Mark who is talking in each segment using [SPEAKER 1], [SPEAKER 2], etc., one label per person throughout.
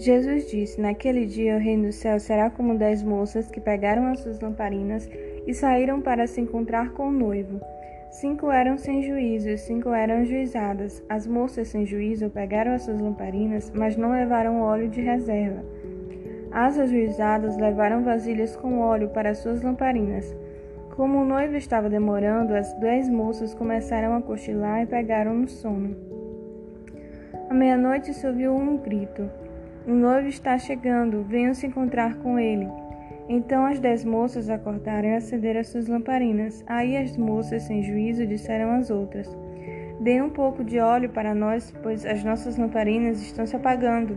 [SPEAKER 1] Jesus disse: Naquele dia o reino do céu será como dez moças que pegaram as suas lamparinas e saíram para se encontrar com o noivo. Cinco eram sem juízo e cinco eram juizadas. As moças sem juízo pegaram as suas lamparinas, mas não levaram óleo de reserva. As ajuizadas levaram vasilhas com óleo para suas lamparinas. Como o noivo estava demorando, as dez moças começaram a cochilar e pegaram no sono. À meia-noite se ouviu um grito: O noivo está chegando, venham se encontrar com ele. Então as dez moças acordaram e acenderam as suas lamparinas. Aí as moças, sem juízo, disseram às outras: Dê um pouco de óleo para nós, pois as nossas lamparinas estão se apagando.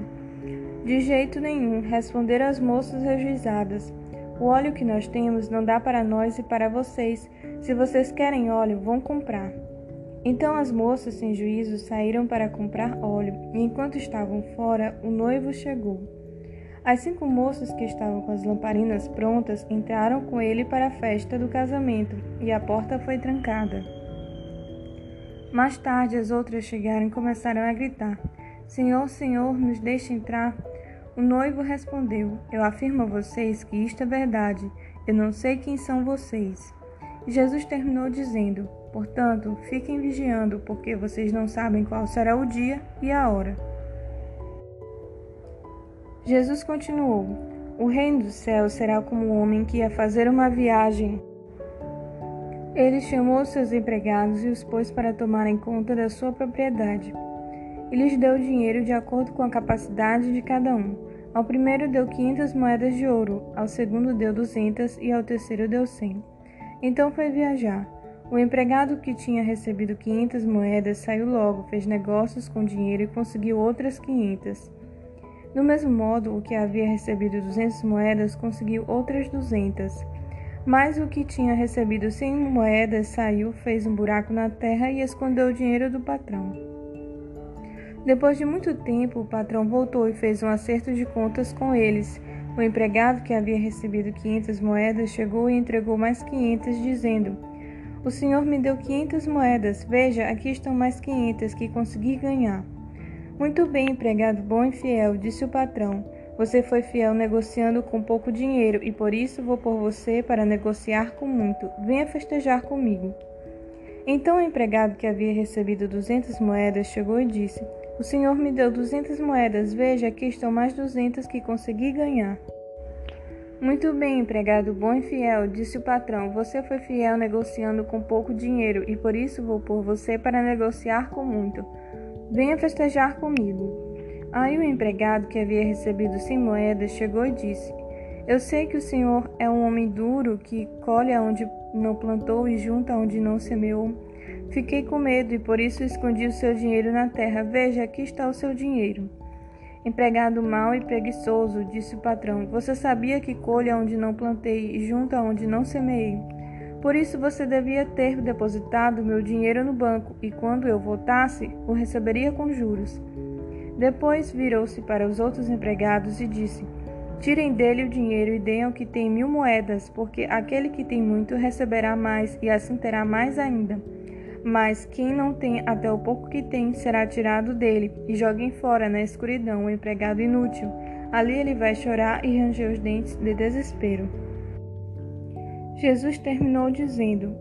[SPEAKER 1] De jeito nenhum, responderam as moças ajuizadas. O óleo que nós temos não dá para nós e para vocês. Se vocês querem óleo, vão comprar. Então as moças sem juízo saíram para comprar óleo, e enquanto estavam fora, o noivo chegou. As cinco moças que estavam com as lamparinas prontas entraram com ele para a festa do casamento e a porta foi trancada. Mais tarde, as outras chegaram e começaram a gritar: Senhor, Senhor, nos deixe entrar. O noivo respondeu: Eu afirmo a vocês que isto é verdade. Eu não sei quem são vocês. Jesus terminou dizendo: Portanto, fiquem vigiando, porque vocês não sabem qual será o dia e a hora. Jesus continuou: O reino do céu será como um homem que ia fazer uma viagem. Ele chamou seus empregados e os pôs para tomarem conta da sua propriedade. E lhes deu dinheiro de acordo com a capacidade de cada um. Ao primeiro deu quinhentas moedas de ouro, ao segundo deu duzentas e ao terceiro deu cem. Então foi viajar. O empregado que tinha recebido quinhentas moedas saiu logo, fez negócios com dinheiro e conseguiu outras quinhentas. Do mesmo modo, o que havia recebido duzentas moedas conseguiu outras duzentas. Mas o que tinha recebido cem moedas saiu, fez um buraco na terra e escondeu o dinheiro do patrão. Depois de muito tempo, o patrão voltou e fez um acerto de contas com eles. O empregado que havia recebido quinhentas moedas chegou e entregou mais quinhentas, dizendo: O senhor me deu quinhentas moedas. Veja, aqui estão mais quinhentas que consegui ganhar. Muito bem, empregado bom e fiel, disse o patrão. Você foi fiel negociando com pouco dinheiro e por isso vou por você para negociar com muito. Venha festejar comigo. Então o empregado que havia recebido duzentas moedas chegou e disse: O senhor me deu duzentas moedas, veja, aqui estão mais duzentas que consegui ganhar. Muito bem, empregado bom e fiel, disse o patrão. Você foi fiel negociando com pouco dinheiro e por isso vou por você para negociar com muito. Venha festejar comigo. Aí o empregado que havia recebido cem moedas chegou e disse: Eu sei que o senhor é um homem duro que colhe onde não plantou e junta onde não semeou. Fiquei com medo e por isso escondi o seu dinheiro na terra. Veja, aqui está o seu dinheiro. Empregado mau e preguiçoso, disse o patrão: Você sabia que colhe onde não plantei e junta onde não semeei. Por isso você devia ter depositado meu dinheiro no banco, e quando eu voltasse, o receberia com juros. Depois virou-se para os outros empregados e disse: Tirem dele o dinheiro e deem ao que tem mil moedas, porque aquele que tem muito receberá mais, e assim terá mais ainda. Mas quem não tem até o pouco que tem será tirado dele, e joguem fora na escuridão o empregado inútil. Ali ele vai chorar e ranger os dentes de desespero. Jesus terminou dizendo: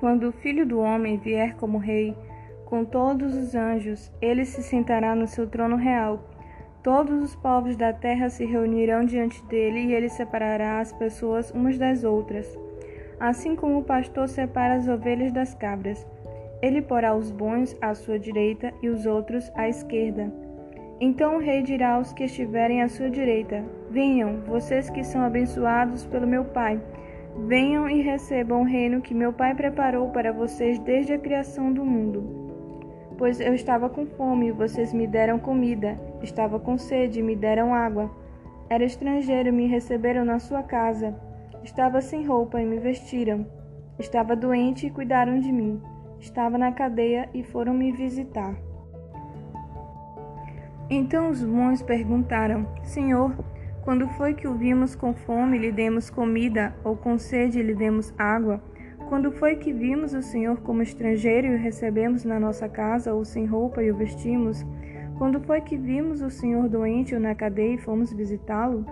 [SPEAKER 1] Quando o Filho do Homem vier como Rei, com todos os anjos, ele se sentará no seu trono real. Todos os povos da terra se reunirão diante dele e ele separará as pessoas umas das outras. Assim como o pastor separa as ovelhas das cabras, ele porá os bons à sua direita e os outros à esquerda. Então o rei dirá aos que estiverem à sua direita: Venham, vocês que são abençoados pelo meu Pai. Venham e recebam o reino que meu Pai preparou para vocês desde a criação do mundo. Pois eu estava com fome e vocês me deram comida, estava com sede e me deram água. Era estrangeiro e me receberam na sua casa. Estava sem roupa e me vestiram. Estava doente e cuidaram de mim. Estava na cadeia e foram me visitar. Então os bons perguntaram: Senhor, quando foi que o vimos com fome e lhe demos comida, ou com sede e lhe demos água? Quando foi que vimos o Senhor como estrangeiro e o recebemos na nossa casa, ou sem roupa e o vestimos? Quando foi que vimos o senhor doente ou na cadeia e fomos visitá-lo?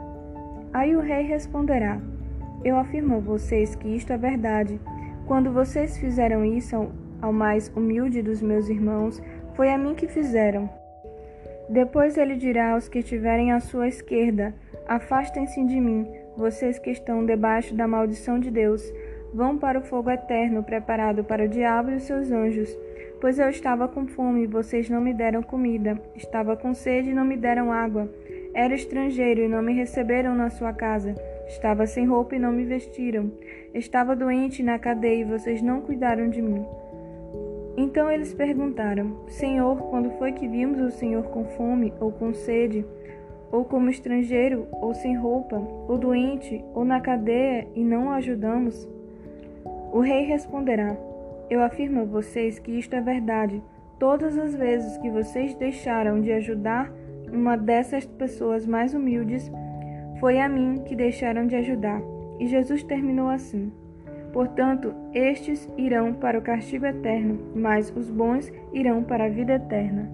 [SPEAKER 1] Aí o rei responderá: Eu afirmo a vocês que isto é verdade. Quando vocês fizeram isso ao mais humilde dos meus irmãos, foi a mim que fizeram. Depois ele dirá aos que estiverem à sua esquerda: Afastem-se de mim, vocês que estão debaixo da maldição de Deus. Vão para o fogo eterno preparado para o diabo e os seus anjos. Pois eu estava com fome e vocês não me deram comida, estava com sede e não me deram água, era estrangeiro e não me receberam na sua casa, estava sem roupa e não me vestiram, estava doente na cadeia e vocês não cuidaram de mim. Então eles perguntaram: Senhor, quando foi que vimos o Senhor com fome ou com sede, ou como estrangeiro, ou sem roupa, ou doente, ou na cadeia e não o ajudamos? O rei responderá: Eu afirmo a vocês que isto é verdade. Todas as vezes que vocês deixaram de ajudar uma dessas pessoas mais humildes, foi a mim que deixaram de ajudar. E Jesus terminou assim. Portanto, estes irão para o castigo eterno, mas os bons irão para a vida eterna.